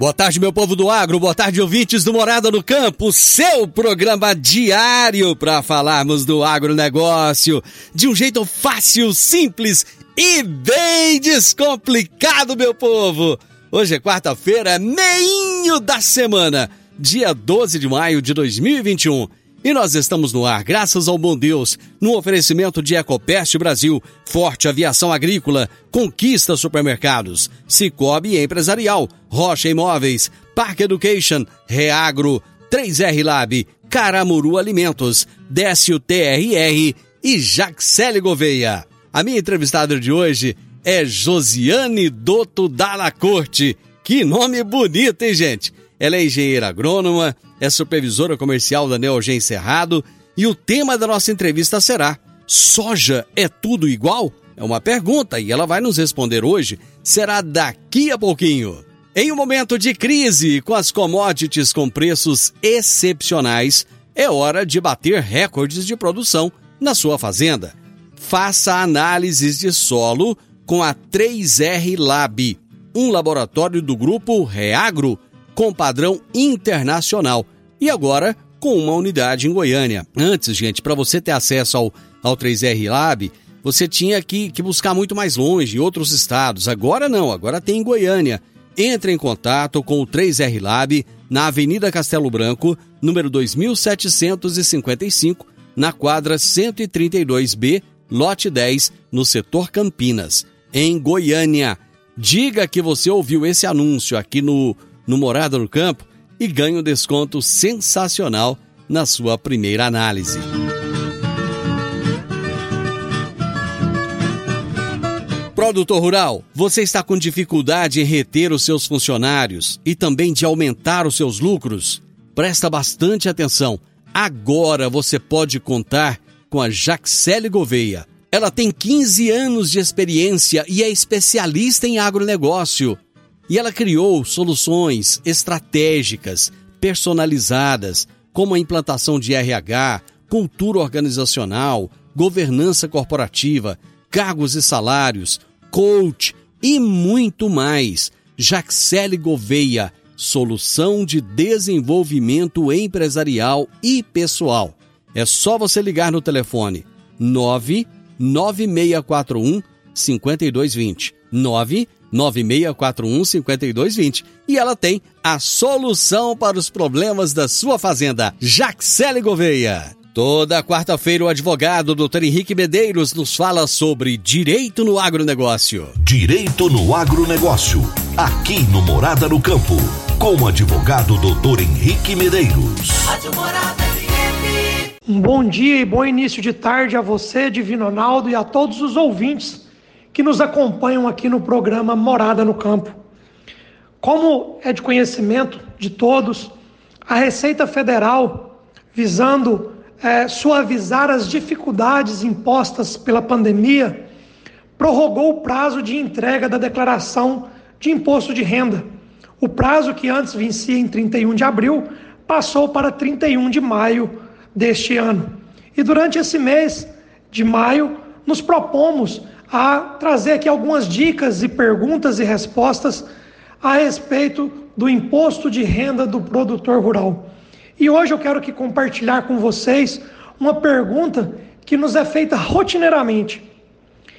Boa tarde, meu povo do agro, boa tarde, ouvintes do Morada no Campo, seu programa diário para falarmos do agronegócio de um jeito fácil, simples e bem descomplicado, meu povo. Hoje é quarta-feira, meinho da semana, dia 12 de maio de 2021. E nós estamos no ar, graças ao bom Deus, no oferecimento de Ecopest Brasil, Forte Aviação Agrícola, Conquista Supermercados, Cicobi Empresarial, Rocha Imóveis, Park Education, Reagro, 3R Lab, Caramuru Alimentos, Décio TRR e Jaxele Gouveia. A minha entrevistada de hoje é Josiane Dotto Dalla Corte. Que nome bonito, hein, gente? Ela é engenheira agrônoma, é supervisora comercial da Neogen Cerrado e o tema da nossa entrevista será: Soja é tudo igual? É uma pergunta e ela vai nos responder hoje. Será daqui a pouquinho. Em um momento de crise, com as commodities com preços excepcionais, é hora de bater recordes de produção na sua fazenda. Faça análises de solo com a 3R Lab, um laboratório do grupo Reagro com padrão internacional e agora com uma unidade em Goiânia. Antes, gente, para você ter acesso ao, ao 3R Lab, você tinha que, que buscar muito mais longe, em outros estados. Agora não, agora tem em Goiânia. Entre em contato com o 3R Lab na Avenida Castelo Branco, número 2755, na quadra 132B, lote 10, no setor Campinas, em Goiânia. Diga que você ouviu esse anúncio aqui no no Morada no Campo e ganhe um desconto sensacional na sua primeira análise. Produtor Rural, você está com dificuldade em reter os seus funcionários e também de aumentar os seus lucros? Presta bastante atenção. Agora você pode contar com a Jaxele Gouveia. Ela tem 15 anos de experiência e é especialista em agronegócio. E ela criou soluções estratégicas, personalizadas, como a implantação de RH, cultura organizacional, governança corporativa, cargos e salários, coach e muito mais. Jaxele Gouveia, solução de desenvolvimento empresarial e pessoal. É só você ligar no telefone 99641 5220. 9 9641 5220 e ela tem a solução para os problemas da sua fazenda. Jaxele Gouveia. Toda quarta-feira o advogado Dr. Henrique Medeiros nos fala sobre direito no agronegócio. Direito no agronegócio, aqui no Morada no Campo, com o advogado Dr. Henrique Medeiros. Um bom dia e bom início de tarde a você, Divino Ronaldo, e a todos os ouvintes que nos acompanham aqui no programa Morada no Campo. Como é de conhecimento de todos, a Receita Federal, visando é, suavizar as dificuldades impostas pela pandemia, prorrogou o prazo de entrega da declaração de imposto de renda. O prazo que antes vencia em 31 de abril passou para 31 de maio deste ano. E durante esse mês de maio, nos propomos a trazer aqui algumas dicas e perguntas e respostas a respeito do imposto de renda do produtor rural. E hoje eu quero aqui compartilhar com vocês uma pergunta que nos é feita rotineiramente,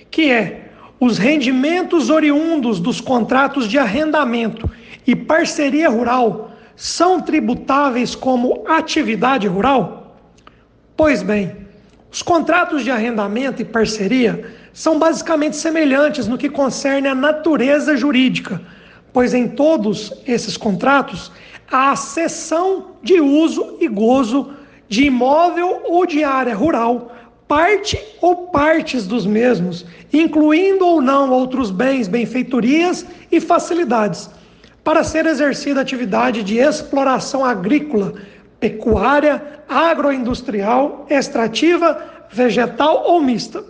que é: os rendimentos oriundos dos contratos de arrendamento e parceria rural são tributáveis como atividade rural? Pois bem, os contratos de arrendamento e parceria são basicamente semelhantes no que concerne à natureza jurídica, pois em todos esses contratos há cessão de uso e gozo de imóvel ou de área rural, parte ou partes dos mesmos, incluindo ou não outros bens, benfeitorias e facilidades, para ser exercida atividade de exploração agrícola, pecuária, agroindustrial, extrativa, vegetal ou mista.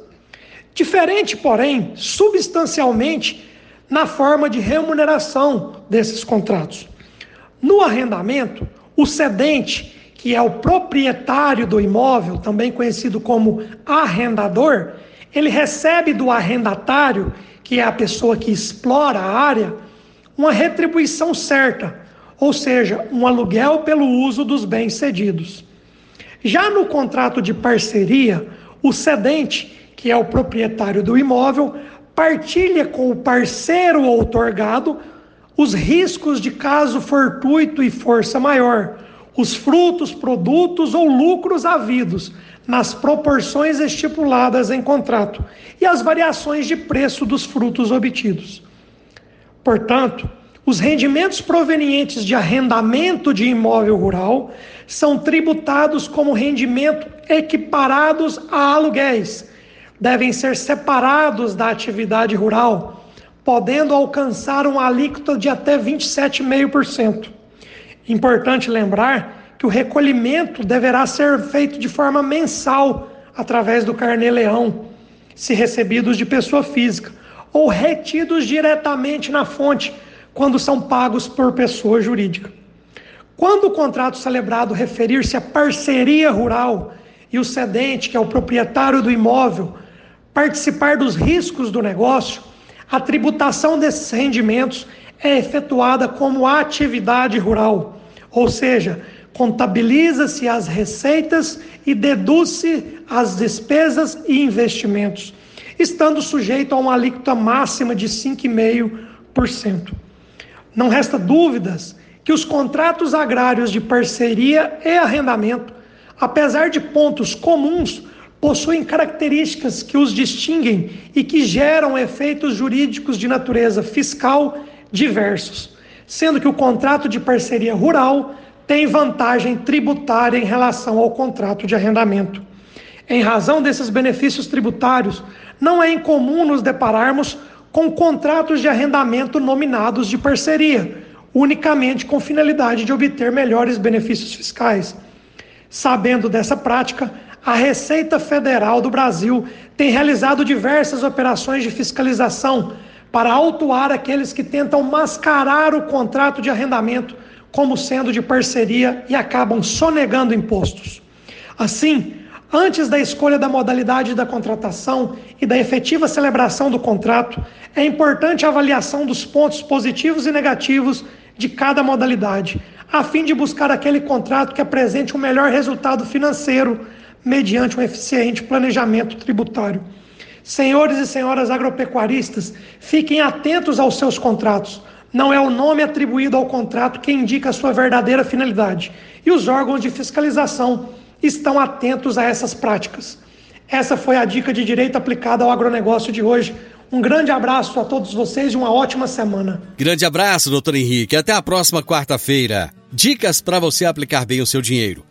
Diferente, porém, substancialmente na forma de remuneração desses contratos. No arrendamento, o cedente, que é o proprietário do imóvel, também conhecido como arrendador, ele recebe do arrendatário, que é a pessoa que explora a área, uma retribuição certa, ou seja, um aluguel pelo uso dos bens cedidos. Já no contrato de parceria, o cedente, que é o proprietário do imóvel, partilha com o parceiro outorgado os riscos de caso fortuito e força maior, os frutos, produtos ou lucros havidos nas proporções estipuladas em contrato e as variações de preço dos frutos obtidos. Portanto, os rendimentos provenientes de arrendamento de imóvel rural são tributados como rendimento equiparados a aluguéis. Devem ser separados da atividade rural, podendo alcançar uma alíquota de até 27,5%. Importante lembrar que o recolhimento deverá ser feito de forma mensal através do carnê-leão, se recebidos de pessoa física, ou retidos diretamente na fonte quando são pagos por pessoa jurídica. Quando o contrato celebrado referir-se à parceria rural e o cedente, que é o proprietário do imóvel, participar dos riscos do negócio, a tributação desses rendimentos é efetuada como atividade rural, ou seja, contabiliza-se as receitas e deduz-se as despesas e investimentos, estando sujeito a uma alíquota máxima de 5,5%. Não resta dúvidas que os contratos agrários de parceria e arrendamento, apesar de pontos comuns, possuem características que os distinguem e que geram efeitos jurídicos de natureza fiscal diversos, sendo que o contrato de parceria rural tem vantagem tributária em relação ao contrato de arrendamento. Em razão desses benefícios tributários, não é incomum nos depararmos com contratos de arrendamento nominados de parceria, unicamente com finalidade de obter melhores benefícios fiscais. Sabendo dessa prática, a Receita Federal do Brasil tem realizado diversas operações de fiscalização para autuar aqueles que tentam mascarar o contrato de arrendamento como sendo de parceria e acabam sonegando impostos. Assim, Antes da escolha da modalidade da contratação e da efetiva celebração do contrato, é importante a avaliação dos pontos positivos e negativos de cada modalidade, a fim de buscar aquele contrato que apresente um melhor resultado financeiro mediante um eficiente planejamento tributário. Senhores e senhoras agropecuaristas, fiquem atentos aos seus contratos. Não é o nome atribuído ao contrato que indica a sua verdadeira finalidade. E os órgãos de fiscalização estão atentos a essas práticas. Essa foi a dica de direito aplicada ao agronegócio de hoje. Um grande abraço a todos vocês e uma ótima semana. Grande abraço, doutor Henrique. Até a próxima quarta-feira. Dicas para você aplicar bem o seu dinheiro.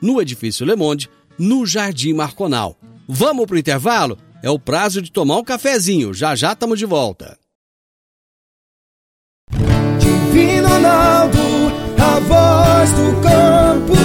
no Edifício Le Monde, no Jardim Marconal. Vamos para o intervalo? É o prazo de tomar um cafezinho. Já já estamos de volta. Divino Ronaldo, a voz do campo.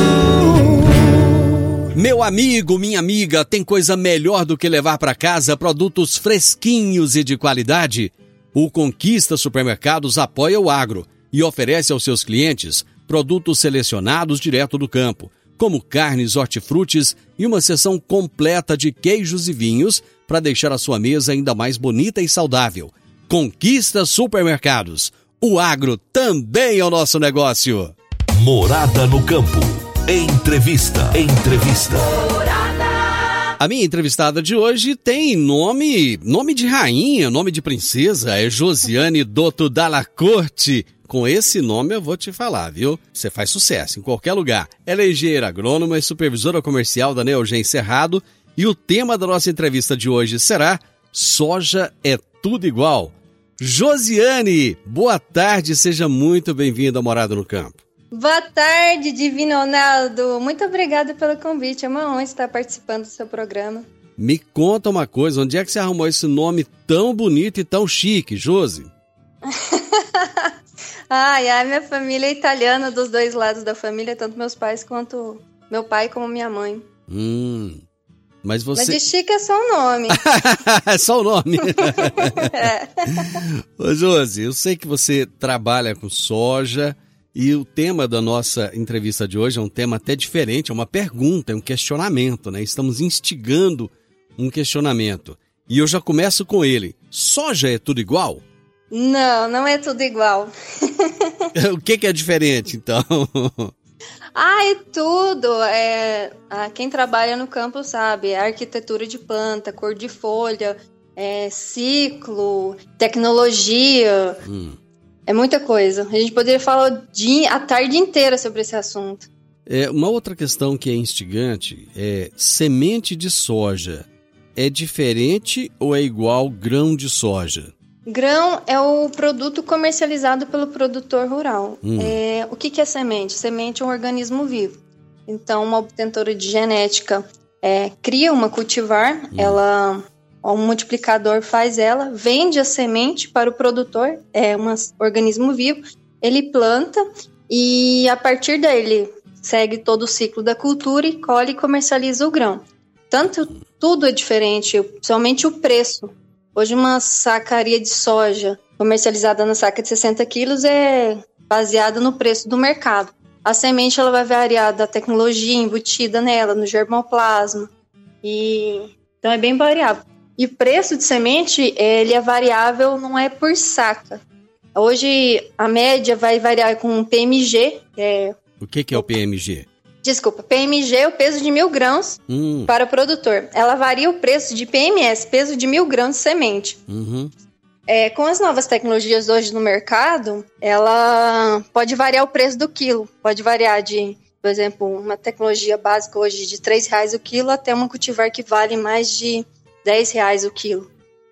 Meu amigo, minha amiga, tem coisa melhor do que levar para casa produtos fresquinhos e de qualidade? O Conquista Supermercados apoia o agro e oferece aos seus clientes produtos selecionados direto do campo, como carnes, hortifrutis e uma seção completa de queijos e vinhos para deixar a sua mesa ainda mais bonita e saudável. Conquista Supermercados. O agro também é o nosso negócio. Morada no campo. Entrevista. Entrevista. A minha entrevistada de hoje tem nome, nome de rainha, nome de princesa, é Josiane Dotto Dalla Corte. Com esse nome eu vou te falar, viu? Você faz sucesso em qualquer lugar. Ela é engenheira agrônoma e supervisora comercial da Neogen Cerrado e o tema da nossa entrevista de hoje será Soja é tudo igual. Josiane, boa tarde, seja muito bem-vinda à Morada no Campo. Boa tarde, Divino Ronaldo. Muito obrigada pelo convite. É uma honra estar participando do seu programa. Me conta uma coisa, onde é que você arrumou esse nome tão bonito e tão chique, Josi? ai, ai, minha família é italiana dos dois lados da família, tanto meus pais quanto meu pai como minha mãe. Hum. Mas você. Mas de chique é só o nome. é só o nome. é. Ô, Josi, eu sei que você trabalha com soja e o tema da nossa entrevista de hoje é um tema até diferente, é uma pergunta, é um questionamento, né? Estamos instigando um questionamento. E eu já começo com ele. Soja é tudo igual? Não, não é tudo igual. o que, que é diferente, então? Ah, é tudo. É, quem trabalha no campo sabe. É arquitetura de planta, cor de folha, é, ciclo, tecnologia. Hum. É muita coisa. A gente poderia falar a tarde inteira sobre esse assunto. É, uma outra questão que é instigante é semente de soja. É diferente ou é igual grão de soja? Grão é o produto comercializado pelo produtor rural. Hum. É, o que, que é semente? Semente é um organismo vivo. Então, uma obtentora de genética é, cria uma cultivar, hum. ela um multiplicador faz ela, vende a semente para o produtor, é um organismo vivo, ele planta e a partir dele segue todo o ciclo da cultura e colhe e comercializa o grão. Tanto tudo é diferente, principalmente o preço. Hoje uma sacaria de soja comercializada na saca de 60 quilos é baseada no preço do mercado. A semente ela vai variar da tecnologia embutida nela, no germoplasma. E então é bem variável. E o preço de semente, ele é variável, não é por saca. Hoje, a média vai variar com PMG. É... O que, que é o PMG? Desculpa, PMG é o peso de mil grãos hum. para o produtor. Ela varia o preço de PMS, peso de mil grãos de semente. Uhum. É, com as novas tecnologias hoje no mercado, ela pode variar o preço do quilo. Pode variar de, por exemplo, uma tecnologia básica hoje de R$ reais o quilo até uma cultivar que vale mais de 10 reais o quilo.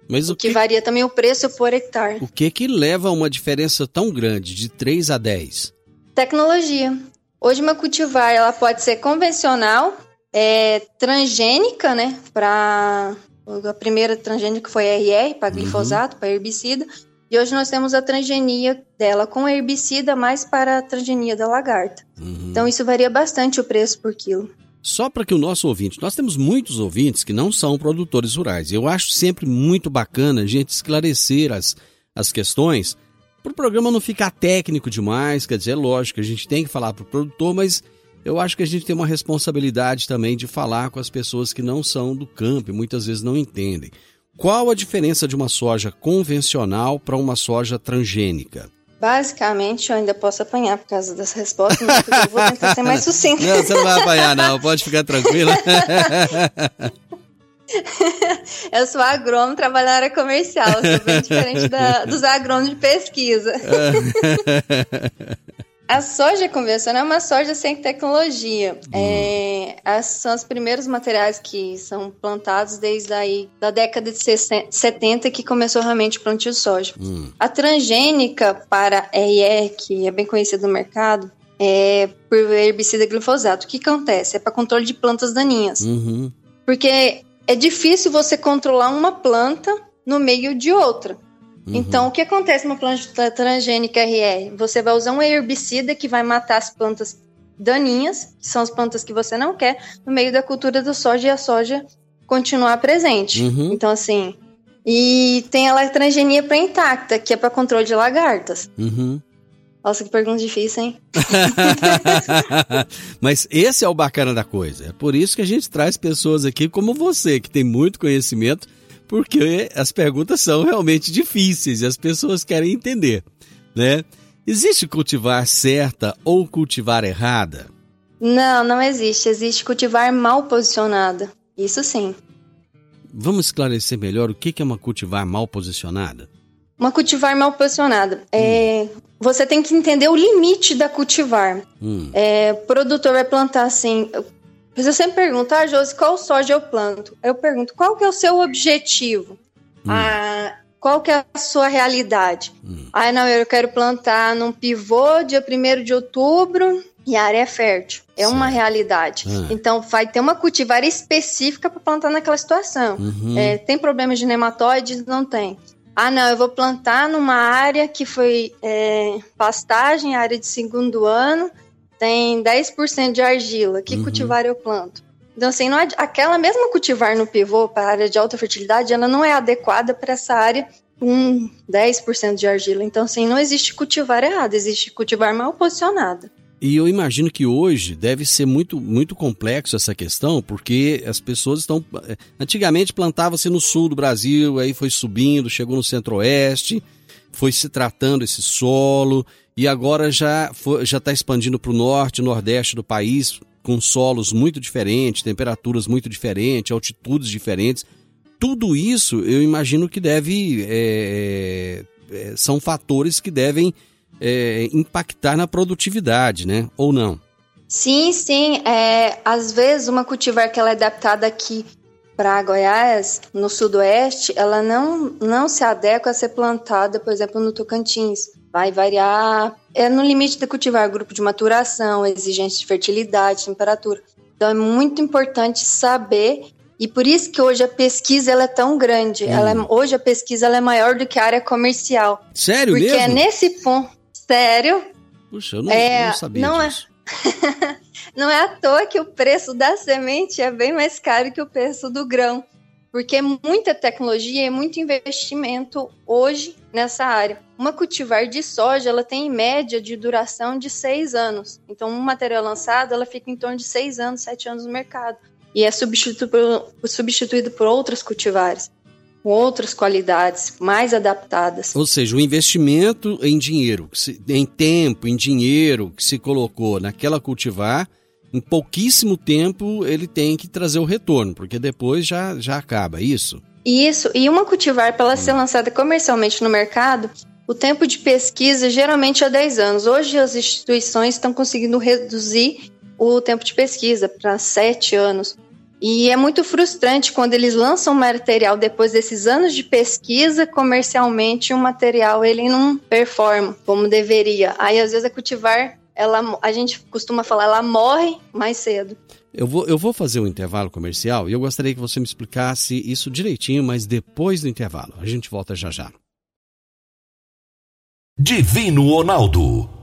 Mas o, que, que, varia também o preço por hectare. O que que leva a uma diferença tão grande, de 3 a 10? Tecnologia. Hoje uma cultivar ela pode ser convencional, é, transgênica, né? Para a primeira transgênica foi RR, para uhum. glifosato, uhum. para herbicida. E hoje nós temos a transgenia dela com herbicida mais para a transgenia da lagarta. Uhum. Então isso varia bastante o preço por quilo. Só para que o nosso ouvinte, nós temos muitos ouvintes que não são produtores rurais. Eu acho sempre muito bacana a gente esclarecer as, as questões para o programa não ficar técnico demais. Quer dizer, é lógico, a gente tem que falar para o produtor, mas eu acho que a gente tem uma responsabilidade também de falar com as pessoas que não são do campo e muitas vezes não entendem. Qual a diferença de uma soja convencional para uma soja transgênica? Basicamente, eu ainda posso apanhar por causa das respostas, mas eu vou tentar ser mais sucinto. Não, você não vai apanhar, não. Pode ficar tranquila. eu sou agrônomo, trabalho na área comercial. Eu sou bem diferente da, dos agrônomos de pesquisa. A soja convencional é uma soja sem tecnologia. Hum. É, as, são os primeiros materiais que são plantados desde aí da década de 70 que começou realmente o plantio de soja. Hum. A transgênica para RE, que é bem conhecida no mercado, é por herbicida glifosato. O que acontece? É para controle de plantas daninhas. Uhum. Porque é difícil você controlar uma planta no meio de outra. Uhum. Então, o que acontece numa planta transgênica RR? Você vai usar um herbicida que vai matar as plantas daninhas, que são as plantas que você não quer, no meio da cultura do soja e a soja continuar presente. Uhum. Então, assim, E tem a transgenia pré-intacta, que é para controle de lagartas. Uhum. Nossa, que pergunta difícil, hein? Mas esse é o bacana da coisa. É por isso que a gente traz pessoas aqui como você, que tem muito conhecimento, porque as perguntas são realmente difíceis e as pessoas querem entender, né? Existe cultivar certa ou cultivar errada? Não, não existe. Existe cultivar mal posicionada. Isso sim. Vamos esclarecer melhor o que é uma cultivar mal posicionada? Uma cultivar mal posicionada. É, hum. Você tem que entender o limite da cultivar. Hum. É, o produtor vai plantar assim. Você sempre pergunta, ah, Josi, qual soja eu planto? Eu pergunto, qual que é o seu objetivo? Hum. Ah, qual que é a sua realidade? Hum. Ah, não, eu quero plantar num pivô dia 1 de outubro e a área é fértil. É Sim. uma realidade. Ah. Então, vai ter uma cultivar específica para plantar naquela situação. Uhum. É, tem problemas de nematóides? Não tem. Ah, não, eu vou plantar numa área que foi é, pastagem, área de segundo ano, tem 10% de argila. Que uhum. cultivar eu planto? Então, assim, não é, aquela mesma cultivar no pivô para a área de alta fertilidade, ela não é adequada para essa área com 10% de argila. Então, assim, não existe cultivar errado, existe cultivar mal posicionada. E eu imagino que hoje deve ser muito, muito complexo essa questão, porque as pessoas estão. Eh, antigamente plantava-se no sul do Brasil, aí foi subindo, chegou no centro-oeste, foi se tratando esse solo, e agora já está expandindo para o norte, nordeste do país, com solos muito diferentes, temperaturas muito diferentes, altitudes diferentes. Tudo isso eu imagino que deve. É, são fatores que devem é, impactar na produtividade, né? Ou não? Sim, sim. É, às vezes uma cultivar que ela é adaptada aqui para Goiás, no sudoeste, ela não, não se adequa a ser plantada, por exemplo, no Tocantins. Vai variar, é no limite de cultivar grupo de maturação, exigência de fertilidade, temperatura. Então é muito importante saber e por isso que hoje a pesquisa ela é tão grande. Hum. Ela é, hoje a pesquisa ela é maior do que a área comercial. Sério porque mesmo? Porque é nesse ponto Sério? Puxa, eu não, é, não sabia não é disso. É... não é à toa que o preço da semente é bem mais caro que o preço do grão. Porque é muita tecnologia e muito investimento hoje nessa área. Uma cultivar de soja, ela tem em média de duração de seis anos. Então, um material lançado, ela fica em torno de seis anos, sete anos no mercado. E é substituído por, substituído por outras cultivares com outras qualidades mais adaptadas. Ou seja, o investimento em dinheiro, em tempo, em dinheiro que se colocou naquela cultivar, em pouquíssimo tempo ele tem que trazer o retorno, porque depois já, já acaba, é isso? Isso, e uma cultivar para ela ser lançada comercialmente no mercado, o tempo de pesquisa geralmente é 10 anos. Hoje as instituições estão conseguindo reduzir o tempo de pesquisa para 7 anos. E é muito frustrante quando eles lançam material depois desses anos de pesquisa, comercialmente o material ele não performa como deveria. Aí às vezes a cultivar, ela, a gente costuma falar, ela morre mais cedo. Eu vou, eu vou fazer um intervalo comercial e eu gostaria que você me explicasse isso direitinho, mas depois do intervalo. A gente volta já já. Divino Ronaldo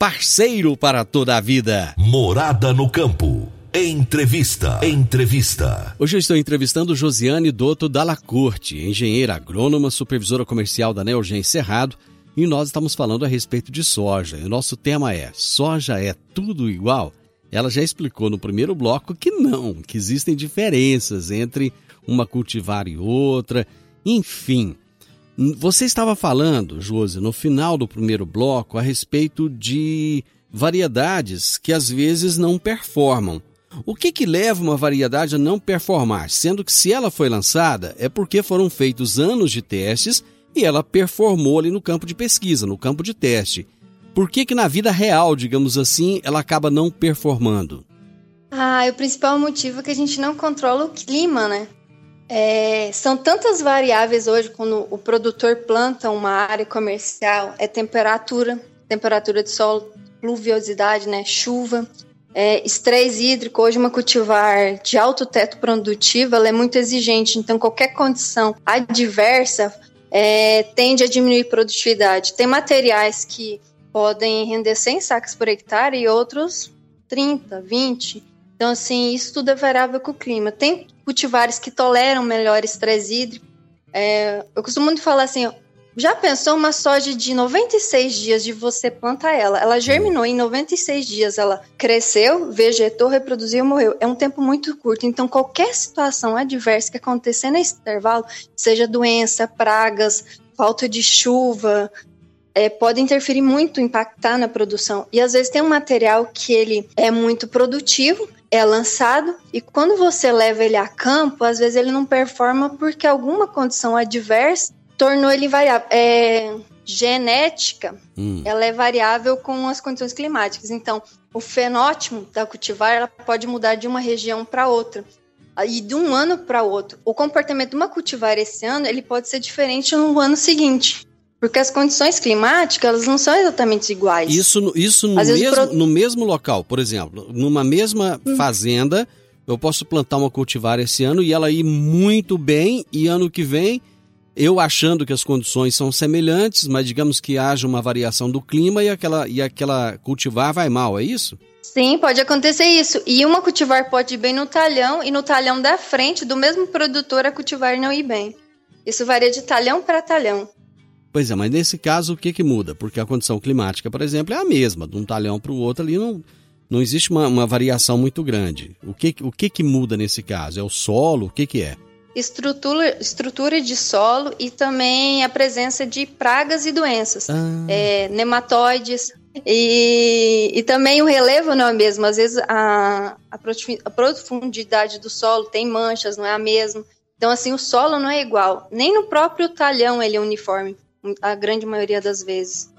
parceiro para toda a vida. Morada no campo. Entrevista. Entrevista. Hoje eu estou entrevistando Josiane Dotto Dalacorte, engenheira agrônoma, supervisora comercial da Neogen Cerrado, e nós estamos falando a respeito de soja. E o nosso tema é: soja é tudo igual? Ela já explicou no primeiro bloco que não, que existem diferenças entre uma cultivar e outra. Enfim, você estava falando, Josi, no final do primeiro bloco, a respeito de variedades que às vezes não performam. O que, que leva uma variedade a não performar? Sendo que se ela foi lançada, é porque foram feitos anos de testes e ela performou ali no campo de pesquisa, no campo de teste. Por que, que na vida real, digamos assim, ela acaba não performando? Ah, o principal motivo é que a gente não controla o clima, né? É, são tantas variáveis hoje quando o produtor planta uma área comercial, é temperatura, temperatura de solo, pluviosidade, né, chuva, é, estresse hídrico. Hoje uma cultivar de alto teto produtivo, ela é muito exigente, então qualquer condição adversa é, tende a diminuir produtividade. Tem materiais que podem render 100 sacas por hectare e outros 30, 20. Então, assim, isso tudo é variável com o clima. Tem cultivares que toleram melhor estresse hídrico. É, eu costumo muito falar assim, já pensou uma soja de 96 dias de você plantar ela? Ela germinou em 96 dias, ela cresceu, vegetou, reproduziu, morreu. É um tempo muito curto. Então, qualquer situação adversa que acontecer nesse intervalo, seja doença, pragas, falta de chuva, é, pode interferir muito, impactar na produção. E às vezes tem um material que ele é muito produtivo, é lançado e quando você leva ele a campo, às vezes ele não performa porque alguma condição adversa tornou ele variável. É, genética, hum. ela é variável com as condições climáticas. Então, o fenótipo da cultivar ela pode mudar de uma região para outra e de um ano para outro. O comportamento de uma cultivar esse ano ele pode ser diferente no ano seguinte. Porque as condições climáticas elas não são exatamente iguais. Isso, isso no, mesmo, pro... no mesmo local, por exemplo, numa mesma hum. fazenda, eu posso plantar uma cultivar esse ano e ela ir muito bem, e ano que vem, eu achando que as condições são semelhantes, mas digamos que haja uma variação do clima e aquela, e aquela cultivar vai mal, é isso? Sim, pode acontecer isso. E uma cultivar pode ir bem no talhão e no talhão da frente do mesmo produtor a cultivar não ir bem. Isso varia de talhão para talhão. Pois é, mas nesse caso o que, que muda? Porque a condição climática, por exemplo, é a mesma, de um talhão para o outro ali não, não existe uma, uma, variação muito grande. O que, o que, que muda nesse caso? É o solo? O que, que é? Estrutura, estrutura de solo e também a presença de pragas e doenças, ah. é, nematóides. E, e também o relevo não é o mesmo. Às vezes a, a profundidade do solo tem manchas, não é a mesma. Então, assim, o solo não é igual. Nem no próprio talhão ele é uniforme a grande maioria das vezes.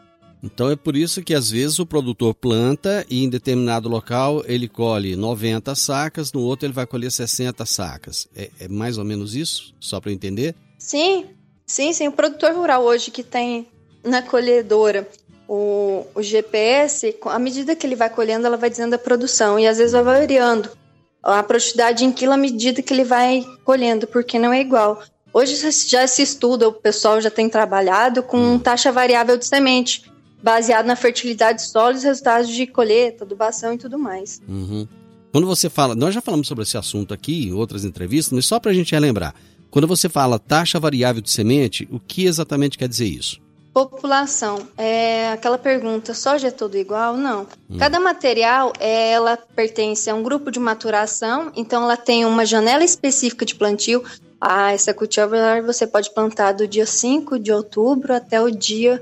Então é por isso que às vezes o produtor planta e em determinado local ele colhe 90 sacas, no outro ele vai colher 60 sacas. É, é mais ou menos isso? Só para entender? Sim, sim, sim. O produtor rural hoje que tem na colhedora o, o GPS, à medida que ele vai colhendo, ela vai dizendo a produção e às vezes vai variando a produtividade em quilo à medida que ele vai colhendo, porque não é igual. Hoje já se estuda, o pessoal já tem trabalhado com hum. taxa variável de semente, baseado na fertilidade de solos, resultados de colheita, adubação e tudo mais. Uhum. Quando você fala, nós já falamos sobre esse assunto aqui em outras entrevistas, mas só para a gente relembrar. Quando você fala taxa variável de semente, o que exatamente quer dizer isso? População. É aquela pergunta, soja é tudo igual? Não. Hum. Cada material, ela pertence a um grupo de maturação, então ela tem uma janela específica de plantio, ah, essa cultivar você pode plantar do dia 5 de outubro até o dia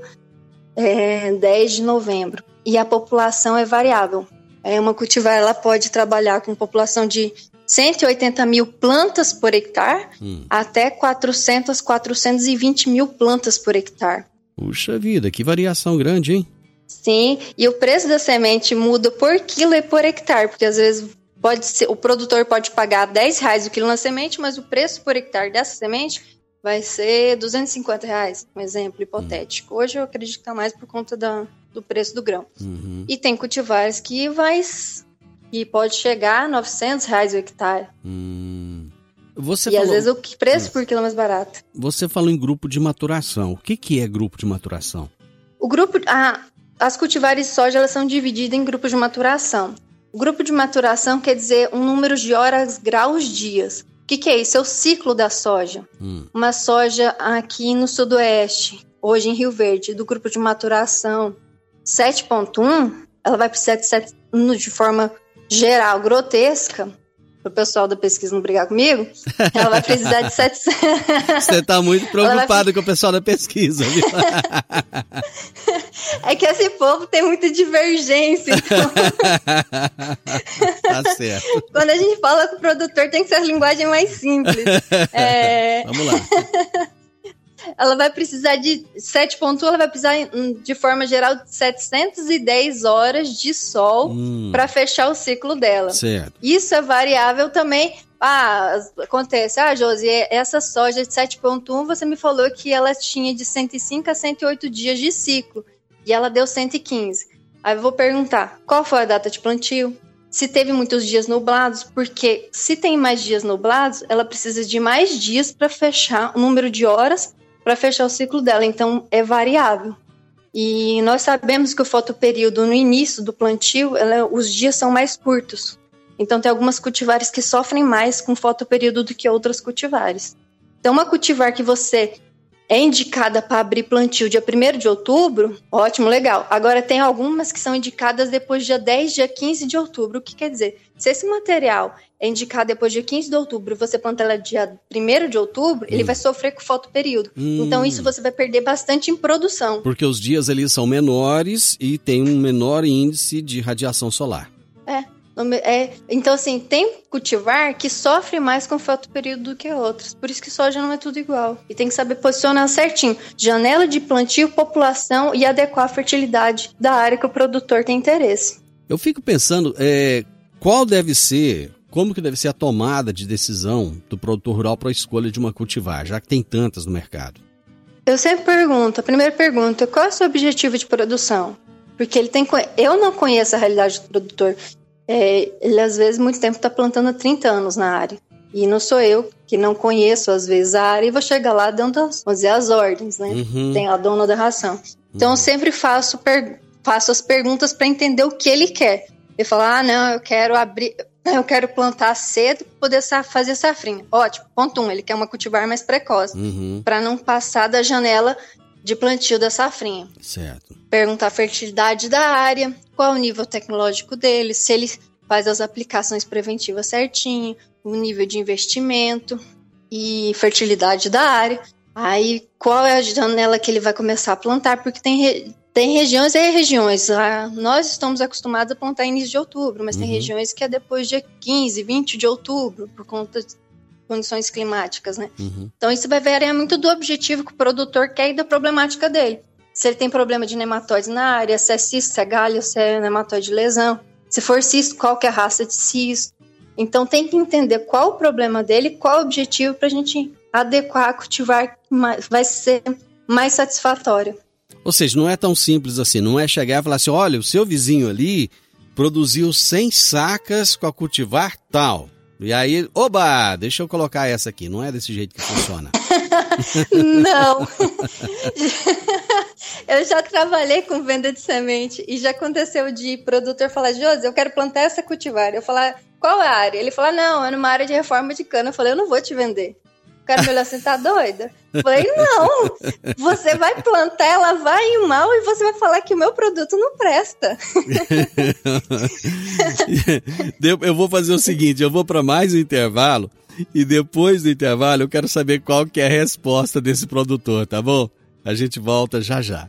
é, 10 de novembro. E a população é variável. É uma cultivar ela pode trabalhar com população de 180 mil plantas por hectare hum. até 400, 420 mil plantas por hectare. Puxa vida, que variação grande, hein? Sim, e o preço da semente muda por quilo e por hectare, porque às vezes pode ser, o produtor pode pagar 10 reais o quilo na semente, mas o preço por hectare dessa semente vai ser 250 reais, um exemplo hipotético. Hoje eu acredito que está mais por conta da, do preço do grão. Uhum. E tem cultivares que vai que pode chegar a 900 reais o hectare. Hum. Você e falou... às vezes o preço por quilo é mais barato. Você falou em grupo de maturação. O que, que é grupo de maturação? O grupo, ah, as cultivares de soja elas são divididas em grupos de maturação. O grupo de maturação quer dizer um número de horas, graus, dias. O que, que é isso? É o ciclo da soja. Hum. Uma soja aqui no sudoeste, hoje em Rio Verde, do grupo de maturação 7.1, ela vai precisar de, 7, de forma geral, grotesca, para o pessoal da pesquisa não brigar comigo, ela vai precisar de 700. Você está muito preocupado vai... com o pessoal da pesquisa, viu? é que esse povo tem muita divergência. Então... tá certo. Quando a gente fala com o produtor, tem que ser a linguagem mais simples. É... Vamos lá ela vai precisar de 7.1, ela vai precisar de forma geral de 710 horas de sol hum. para fechar o ciclo dela. Certo. Isso é variável também Ah, acontece. Ah, Josi, essa soja de 7.1, você me falou que ela tinha de 105 a 108 dias de ciclo. E ela deu 115. Aí eu vou perguntar, qual foi a data de plantio? Se teve muitos dias nublados, porque se tem mais dias nublados, ela precisa de mais dias para fechar o número de horas para fechar o ciclo dela. Então é variável. E nós sabemos que o fotoperíodo no início do plantio, ela, os dias são mais curtos. Então, tem algumas cultivares que sofrem mais com fotoperíodo do que outras cultivares. Então, uma cultivar que você é indicada para abrir plantio dia 1 de outubro, ótimo, legal. Agora, tem algumas que são indicadas depois dia 10, dia 15 de outubro. O que quer dizer? Se esse material é indicado depois dia 15 de outubro e você planta ela dia 1 de outubro, hum. ele vai sofrer com fotoperíodo. Hum. Então, isso você vai perder bastante em produção. Porque os dias ali são menores e tem um menor índice de radiação solar. É. Então, assim, tem cultivar que sofre mais com fotoperíodo do que outros. Por isso que soja não é tudo igual. E tem que saber posicionar certinho. Janela de plantio, população e adequar a fertilidade da área que o produtor tem interesse. Eu fico pensando, é, qual deve ser, como que deve ser a tomada de decisão do produtor rural para a escolha de uma cultivar, já que tem tantas no mercado? Eu sempre pergunto, a primeira pergunta, qual é o seu objetivo de produção? Porque ele tem. Eu não conheço a realidade do produtor é, ele às vezes muito tempo está plantando há 30 anos na área. E não sou eu que não conheço às vezes a área e vou chegar lá dando as, dizer, as ordens, né? Uhum. Tem a dona da ração. Então uhum. eu sempre faço, per, faço as perguntas para entender o que ele quer. Ele fala: "Ah, não, eu quero abrir, eu quero plantar cedo para poder fazer safrinha". Ótimo. Ponto um, ele quer uma cultivar mais precoce, uhum. para não passar da janela de plantio da safrinha. Certo. Perguntar a fertilidade da área, qual o nível tecnológico dele, se ele faz as aplicações preventivas certinho, o nível de investimento e fertilidade da área. Aí, qual é a janela que ele vai começar a plantar? Porque tem, re... tem regiões e regiões. Ah, nós estamos acostumados a plantar início de outubro, mas uhum. tem regiões que é depois de 15, 20 de outubro, por conta condições climáticas, né? Uhum. Então isso vai variar muito do objetivo que o produtor quer e da problemática dele. Se ele tem problema de nematóides na área, se é cisto, se é galho, se é nematóide de lesão. Se for cisto, qual que é a raça de cisto. Então tem que entender qual o problema dele, qual o objetivo para a gente adequar, cultivar, vai ser mais satisfatório. Ou seja, não é tão simples assim, não é chegar e falar assim, olha, o seu vizinho ali produziu 100 sacas com a cultivar tal. E aí, oba, deixa eu colocar essa aqui. Não é desse jeito que funciona. Não. eu já trabalhei com venda de semente e já aconteceu de produtor falar, Josi, eu quero plantar essa cultivar. Eu falar, qual é a área? Ele fala, não, é numa área de reforma de cana. Eu falei, eu não vou te vender. O cara me olhou assim, tá doida? Falei, não, você vai plantar, ela vai ir mal e você vai falar que o meu produto não presta. eu vou fazer o seguinte, eu vou para mais um intervalo e depois do intervalo eu quero saber qual que é a resposta desse produtor, tá bom? A gente volta já já.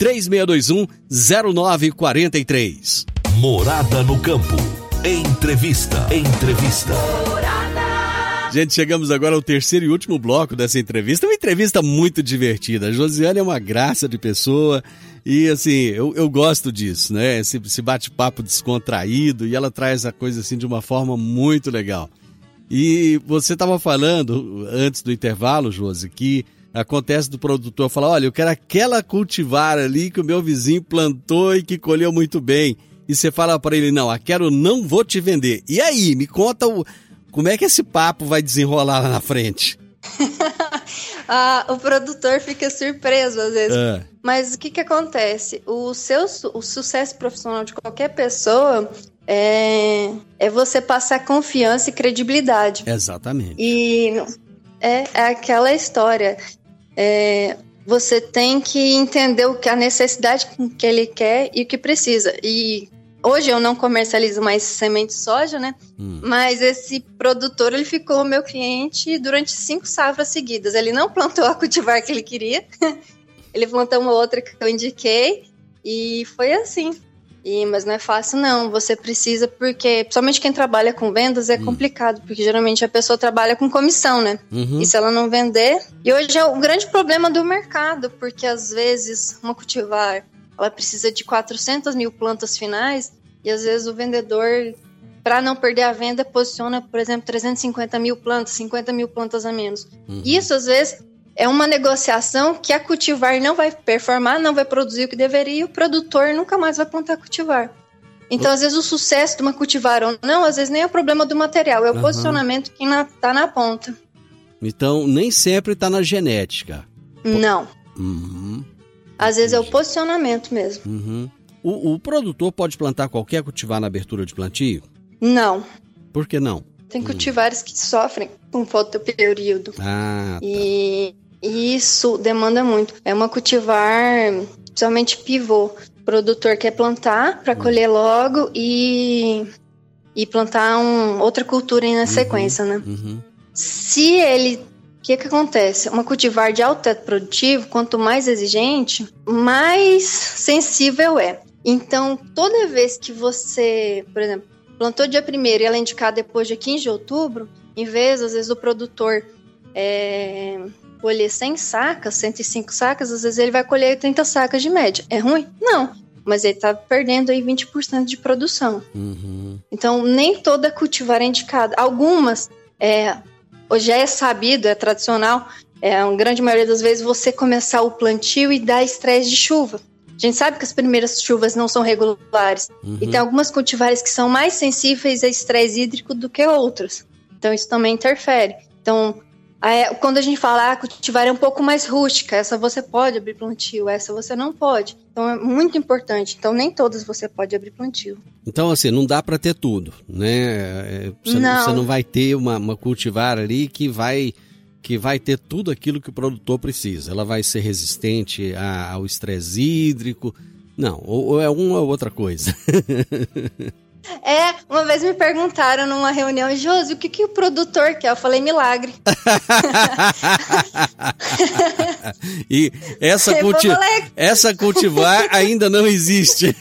3621-0943. Morada no Campo. Entrevista. Entrevista. Gente, chegamos agora ao terceiro e último bloco dessa entrevista. Uma entrevista muito divertida. A Josiane é uma graça de pessoa e, assim, eu, eu gosto disso, né? Esse, esse bate-papo descontraído e ela traz a coisa, assim, de uma forma muito legal. E você estava falando, antes do intervalo, Josi, que Acontece do produtor falar: olha, eu quero aquela cultivar ali que o meu vizinho plantou e que colheu muito bem. E você fala para ele: não, a quero não vou te vender. E aí, me conta o, como é que esse papo vai desenrolar lá na frente? ah, o produtor fica surpreso às vezes. É. Mas o que, que acontece? O, seu, o sucesso profissional de qualquer pessoa é, é você passar confiança e credibilidade. Exatamente. E é, é aquela história. É, você tem que entender o que a necessidade que ele quer e o que precisa. E hoje eu não comercializo mais semente de soja, né? Hum. Mas esse produtor ele ficou meu cliente durante cinco safras seguidas. Ele não plantou a cultivar que ele queria. ele plantou uma outra que eu indiquei e foi assim. E, mas não é fácil, não. Você precisa, porque, principalmente quem trabalha com vendas, é hum. complicado, porque geralmente a pessoa trabalha com comissão, né? Uhum. E se ela não vender. E hoje é o grande problema do mercado, porque às vezes uma cultivar ela precisa de 400 mil plantas finais, e às vezes o vendedor, para não perder a venda, posiciona, por exemplo, 350 mil plantas, 50 mil plantas a menos. Uhum. Isso, às vezes, é uma negociação que a cultivar não vai performar, não vai produzir o que deveria e o produtor nunca mais vai plantar cultivar. Então, às vezes, o sucesso de uma cultivar ou não, às vezes nem é o problema do material, é o uhum. posicionamento que está na ponta. Então, nem sempre está na genética. Não. Uhum. Às vezes é o posicionamento mesmo. Uhum. O, o, produtor pode plantar qualquer cultivar na abertura de plantio? Não. Por que não? Tem cultivares hum. que sofrem com fotoperíodo. Ah, tá. E isso demanda muito. É uma cultivar, principalmente pivô. O produtor quer plantar para hum. colher logo e, e plantar um, outra cultura na uhum, sequência, né? Uhum. Se ele o que, que acontece? Uma cultivar de alto teto produtivo, quanto mais exigente, mais sensível é. Então, toda vez que você, por exemplo, plantou dia 1 e ela é indicada depois de 15 de outubro, em vez, às vezes, o produtor é, colher 100 sacas, 105 sacas, às vezes ele vai colher 30 sacas de média. É ruim? Não. Mas ele está perdendo aí 20% de produção. Uhum. Então, nem toda cultivar é indicada. Algumas, é, hoje é sabido, é tradicional, é, a grande maioria das vezes você começar o plantio e dar estresse de chuva. A gente sabe que as primeiras chuvas não são regulares. Uhum. E tem algumas cultivares que são mais sensíveis a estresse hídrico do que outras. Então isso também interfere. Então, quando a gente fala ah, cultivar é um pouco mais rústica, essa você pode abrir plantio, essa você não pode. Então é muito importante. Então nem todas você pode abrir plantio. Então assim, não dá para ter tudo, né? É, você não. você não vai ter uma, uma cultivar ali que vai que vai ter tudo aquilo que o produtor precisa. Ela vai ser resistente ao estresse hídrico. Não, ou, ou é uma ou outra coisa. É, uma vez me perguntaram numa reunião, Josi, o que, que o produtor quer? Eu falei milagre. e essa, culti essa cultivar ainda não existe.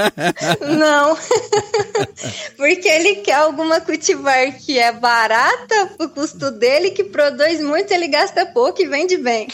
não. Porque ele quer alguma cultivar que é barata pro custo dele, que produz muito, ele gasta pouco e vende bem.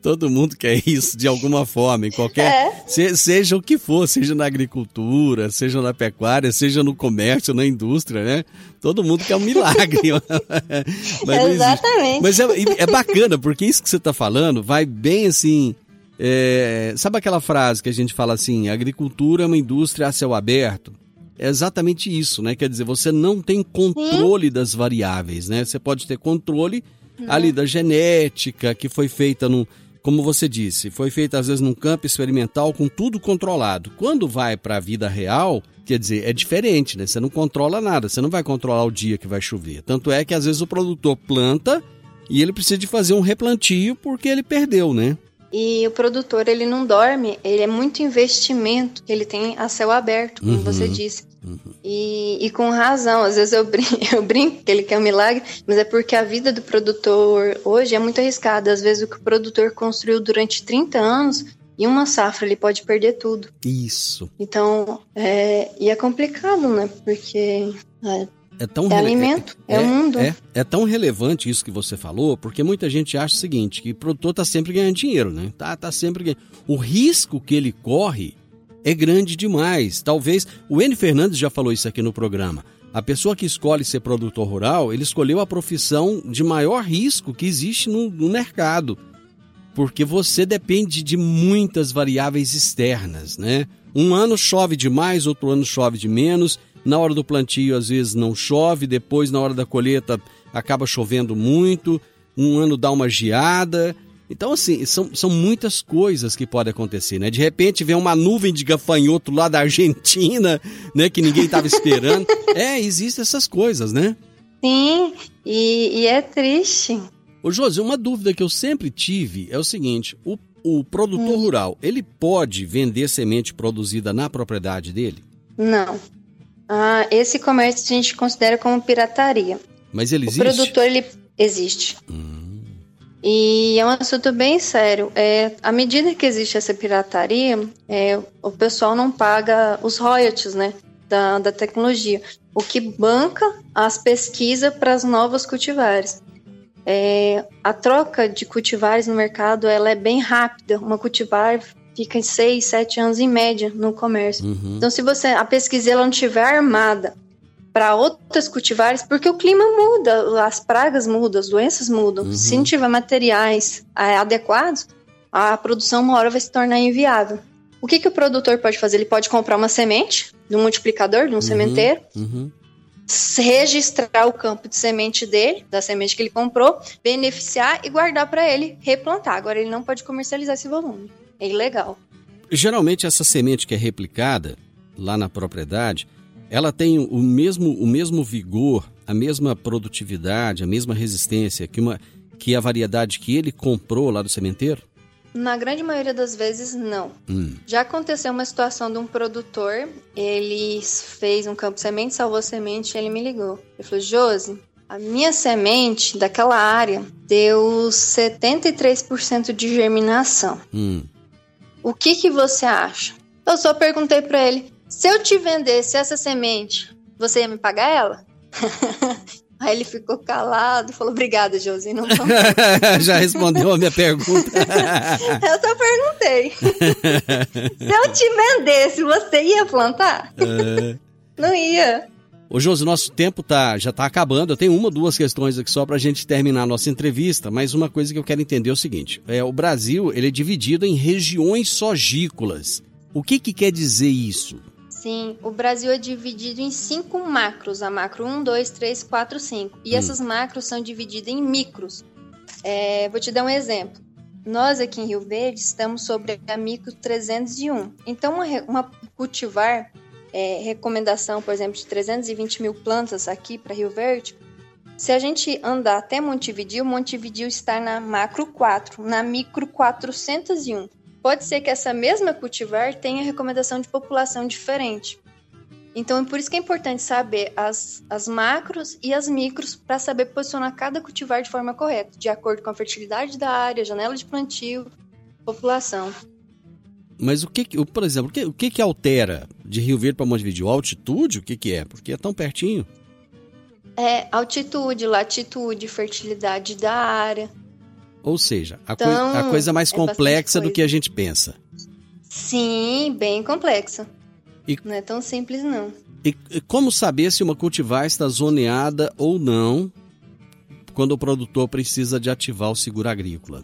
Todo mundo quer isso de alguma forma, em qualquer. É. Se, seja o que for, seja na agricultura agricultura, seja na pecuária, seja no comércio, na indústria, né? Todo mundo quer um milagre. Mas Exatamente. Mas é, é, bacana, porque isso que você está falando vai bem assim. É, sabe aquela frase que a gente fala assim: agricultura é uma indústria a céu aberto? É exatamente isso, né? Quer dizer, você não tem controle Sim. das variáveis, né? Você pode ter controle uhum. ali da genética que foi feita num como você disse, foi feita às vezes num campo experimental com tudo controlado. Quando vai para a vida real, quer dizer, é diferente, né? Você não controla nada, você não vai controlar o dia que vai chover. Tanto é que às vezes o produtor planta e ele precisa de fazer um replantio porque ele perdeu, né? E o produtor, ele não dorme, ele é muito investimento que ele tem a céu aberto, como uhum, você disse. Uhum. E, e, com razão, às vezes eu brinco, eu brinco que ele quer um milagre, mas é porque a vida do produtor hoje é muito arriscada. Às vezes o que o produtor construiu durante 30 anos, em uma safra ele pode perder tudo. Isso. Então, é, e é complicado, né? Porque é, é tão é alimento, é, é, o mundo. É, é, tão relevante isso que você falou, porque muita gente acha o seguinte, que o produtor está sempre ganhando dinheiro, né? Tá, tá sempre ganhando. O risco que ele corre é grande demais. Talvez, o N Fernandes já falou isso aqui no programa. A pessoa que escolhe ser produtor rural, ele escolheu a profissão de maior risco que existe no, no mercado. Porque você depende de muitas variáveis externas, né? Um ano chove demais, outro ano chove de menos na hora do plantio, às vezes não chove, depois, na hora da colheita, acaba chovendo muito, um ano dá uma geada. Então, assim, são, são muitas coisas que podem acontecer, né? De repente vem uma nuvem de gafanhoto lá da Argentina, né? Que ninguém estava esperando. é, existem essas coisas, né? Sim, e, e é triste. Ô, Josi, uma dúvida que eu sempre tive é o seguinte: o, o produtor hum. rural, ele pode vender semente produzida na propriedade dele? Não. Ah, esse comércio a gente considera como pirataria. Mas ele existe? O produtor, ele existe. Hum. E é um assunto bem sério. É, à medida que existe essa pirataria, é, o pessoal não paga os royalties, né? Da, da tecnologia. O que banca as pesquisas para as novas cultivares. É, a troca de cultivares no mercado ela é bem rápida. Uma cultivar fica em 6, 7 anos em média no comércio. Uhum. Então, se você a pesquisa ela não estiver armada para outras cultivares, porque o clima muda, as pragas mudam, as doenças mudam. Uhum. Se não tiver materiais é, adequados, a produção uma hora vai se tornar inviável. O que, que o produtor pode fazer? Ele pode comprar uma semente de um multiplicador, de um uhum. sementeiro, uhum registrar o campo de semente dele, da semente que ele comprou, beneficiar e guardar para ele replantar. Agora ele não pode comercializar esse volume. É ilegal. Geralmente essa semente que é replicada lá na propriedade, ela tem o mesmo, o mesmo vigor, a mesma produtividade, a mesma resistência que, uma, que a variedade que ele comprou lá do sementeiro? Na grande maioria das vezes, não. Hum. Já aconteceu uma situação de um produtor, ele fez um campo de semente, salvou semente e ele me ligou. Ele falou, Josi, a minha semente daquela área deu 73% de germinação. Hum. O que, que você acha? Eu só perguntei para ele, se eu te vendesse essa semente, você ia me pagar ela? Aí ele ficou calado, falou: Obrigada, Josi. Não Já respondeu a minha pergunta. eu só perguntei. Se eu te vendesse, você ia plantar? É... Não ia. Ô, Josi, nosso tempo tá, já está acabando. Eu tenho uma, duas questões aqui só para a gente terminar a nossa entrevista, mas uma coisa que eu quero entender é o seguinte: é, o Brasil ele é dividido em regiões sogícolas. O que, que quer dizer isso? Sim, o Brasil é dividido em cinco macros, a macro 1, 2, 3, 4, 5. E hum. essas macros são divididas em micros. É, vou te dar um exemplo. Nós aqui em Rio Verde estamos sobre a micro 301. Então, uma, uma cultivar, é, recomendação, por exemplo, de 320 mil plantas aqui para Rio Verde, se a gente andar até Montevideo, Montevideo está na macro 4, na micro 401 pode ser que essa mesma cultivar tenha recomendação de população diferente. Então, é por isso que é importante saber as, as macros e as micros para saber posicionar cada cultivar de forma correta, de acordo com a fertilidade da área, janela de plantio, população. Mas o que, por exemplo, o que, o que, que altera de Rio Verde para Montevideo? Altitude? O que, que é? Porque é tão pertinho. É altitude, latitude, fertilidade da área. Ou seja, a, então, coi a coisa mais é complexa do que a gente pensa. Sim, bem complexa. E, não é tão simples, não. E, e como saber se uma cultivar está zoneada ou não quando o produtor precisa de ativar o seguro agrícola?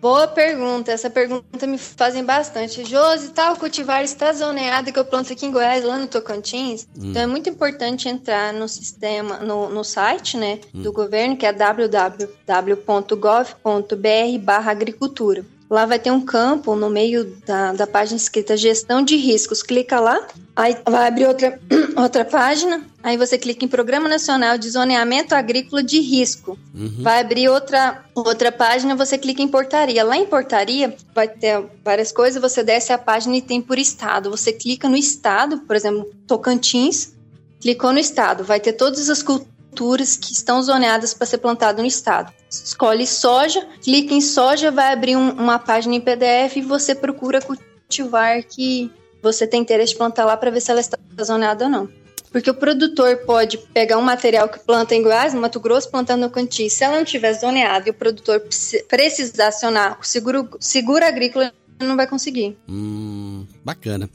Boa pergunta. Essa pergunta me fazem bastante. Josi, tal cultivar está zoneada que eu planto aqui em Goiás, lá no Tocantins. Hum. Então é muito importante entrar no sistema, no, no site né, hum. do governo, que é www.gov.br/agricultura. Lá vai ter um campo no meio da, da página escrita Gestão de Riscos. Clica lá, aí vai abrir outra, outra página. Aí você clica em Programa Nacional de Zoneamento Agrícola de Risco. Uhum. Vai abrir outra, outra página, você clica em Portaria. Lá em Portaria vai ter várias coisas, você desce a página e tem por estado. Você clica no estado, por exemplo, Tocantins, clicou no estado, vai ter todas as culturas culturas que estão zoneadas para ser plantado no estado. Escolhe soja, clica em soja, vai abrir um, uma página em PDF e você procura cultivar que você tem interesse de plantar lá para ver se ela está zoneada ou não. Porque o produtor pode pegar um material que planta em Goiás, no Mato Grosso, plantando no Canti. Se ela não tiver zoneada e o produtor precisar acionar o seguro, seguro agrícola, não vai conseguir. Hum, bacana.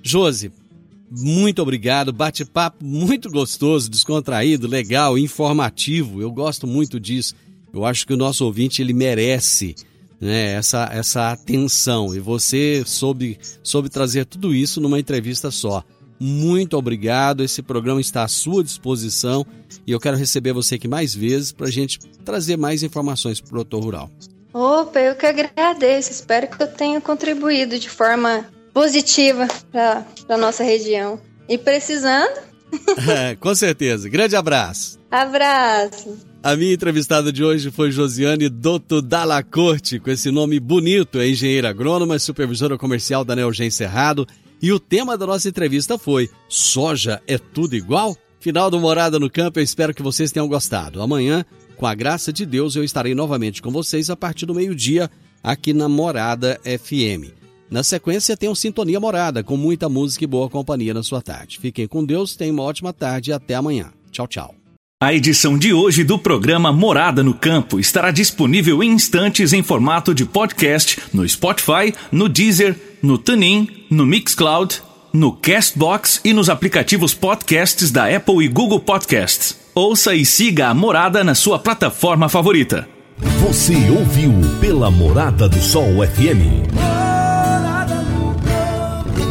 Josi, muito obrigado, bate-papo muito gostoso, descontraído, legal, informativo. Eu gosto muito disso. Eu acho que o nosso ouvinte ele merece né, essa, essa atenção e você soube, soube trazer tudo isso numa entrevista só. Muito obrigado, esse programa está à sua disposição e eu quero receber você aqui mais vezes para a gente trazer mais informações para o produtor rural. Opa, eu que agradeço. Espero que eu tenha contribuído de forma positiva para a nossa região. E precisando, É, com certeza. Grande abraço. Abraço. A minha entrevistada de hoje foi Josiane Dotto Dalla Corte, com esse nome bonito, é engenheira agrônoma, supervisora comercial da Neogen Cerrado. E o tema da nossa entrevista foi: Soja é tudo igual? Final do Morada no Campo, eu espero que vocês tenham gostado. Amanhã, com a graça de Deus, eu estarei novamente com vocês a partir do meio-dia aqui na Morada FM. Na sequência, tem um Sintonia Morada, com muita música e boa companhia na sua tarde. Fiquem com Deus, tenham uma ótima tarde e até amanhã. Tchau, tchau. A edição de hoje do programa Morada no Campo estará disponível em instantes em formato de podcast no Spotify, no Deezer, no TuneIn, no Mixcloud, no Castbox e nos aplicativos podcasts da Apple e Google Podcasts. Ouça e siga a Morada na sua plataforma favorita. Você ouviu pela Morada do Sol FM.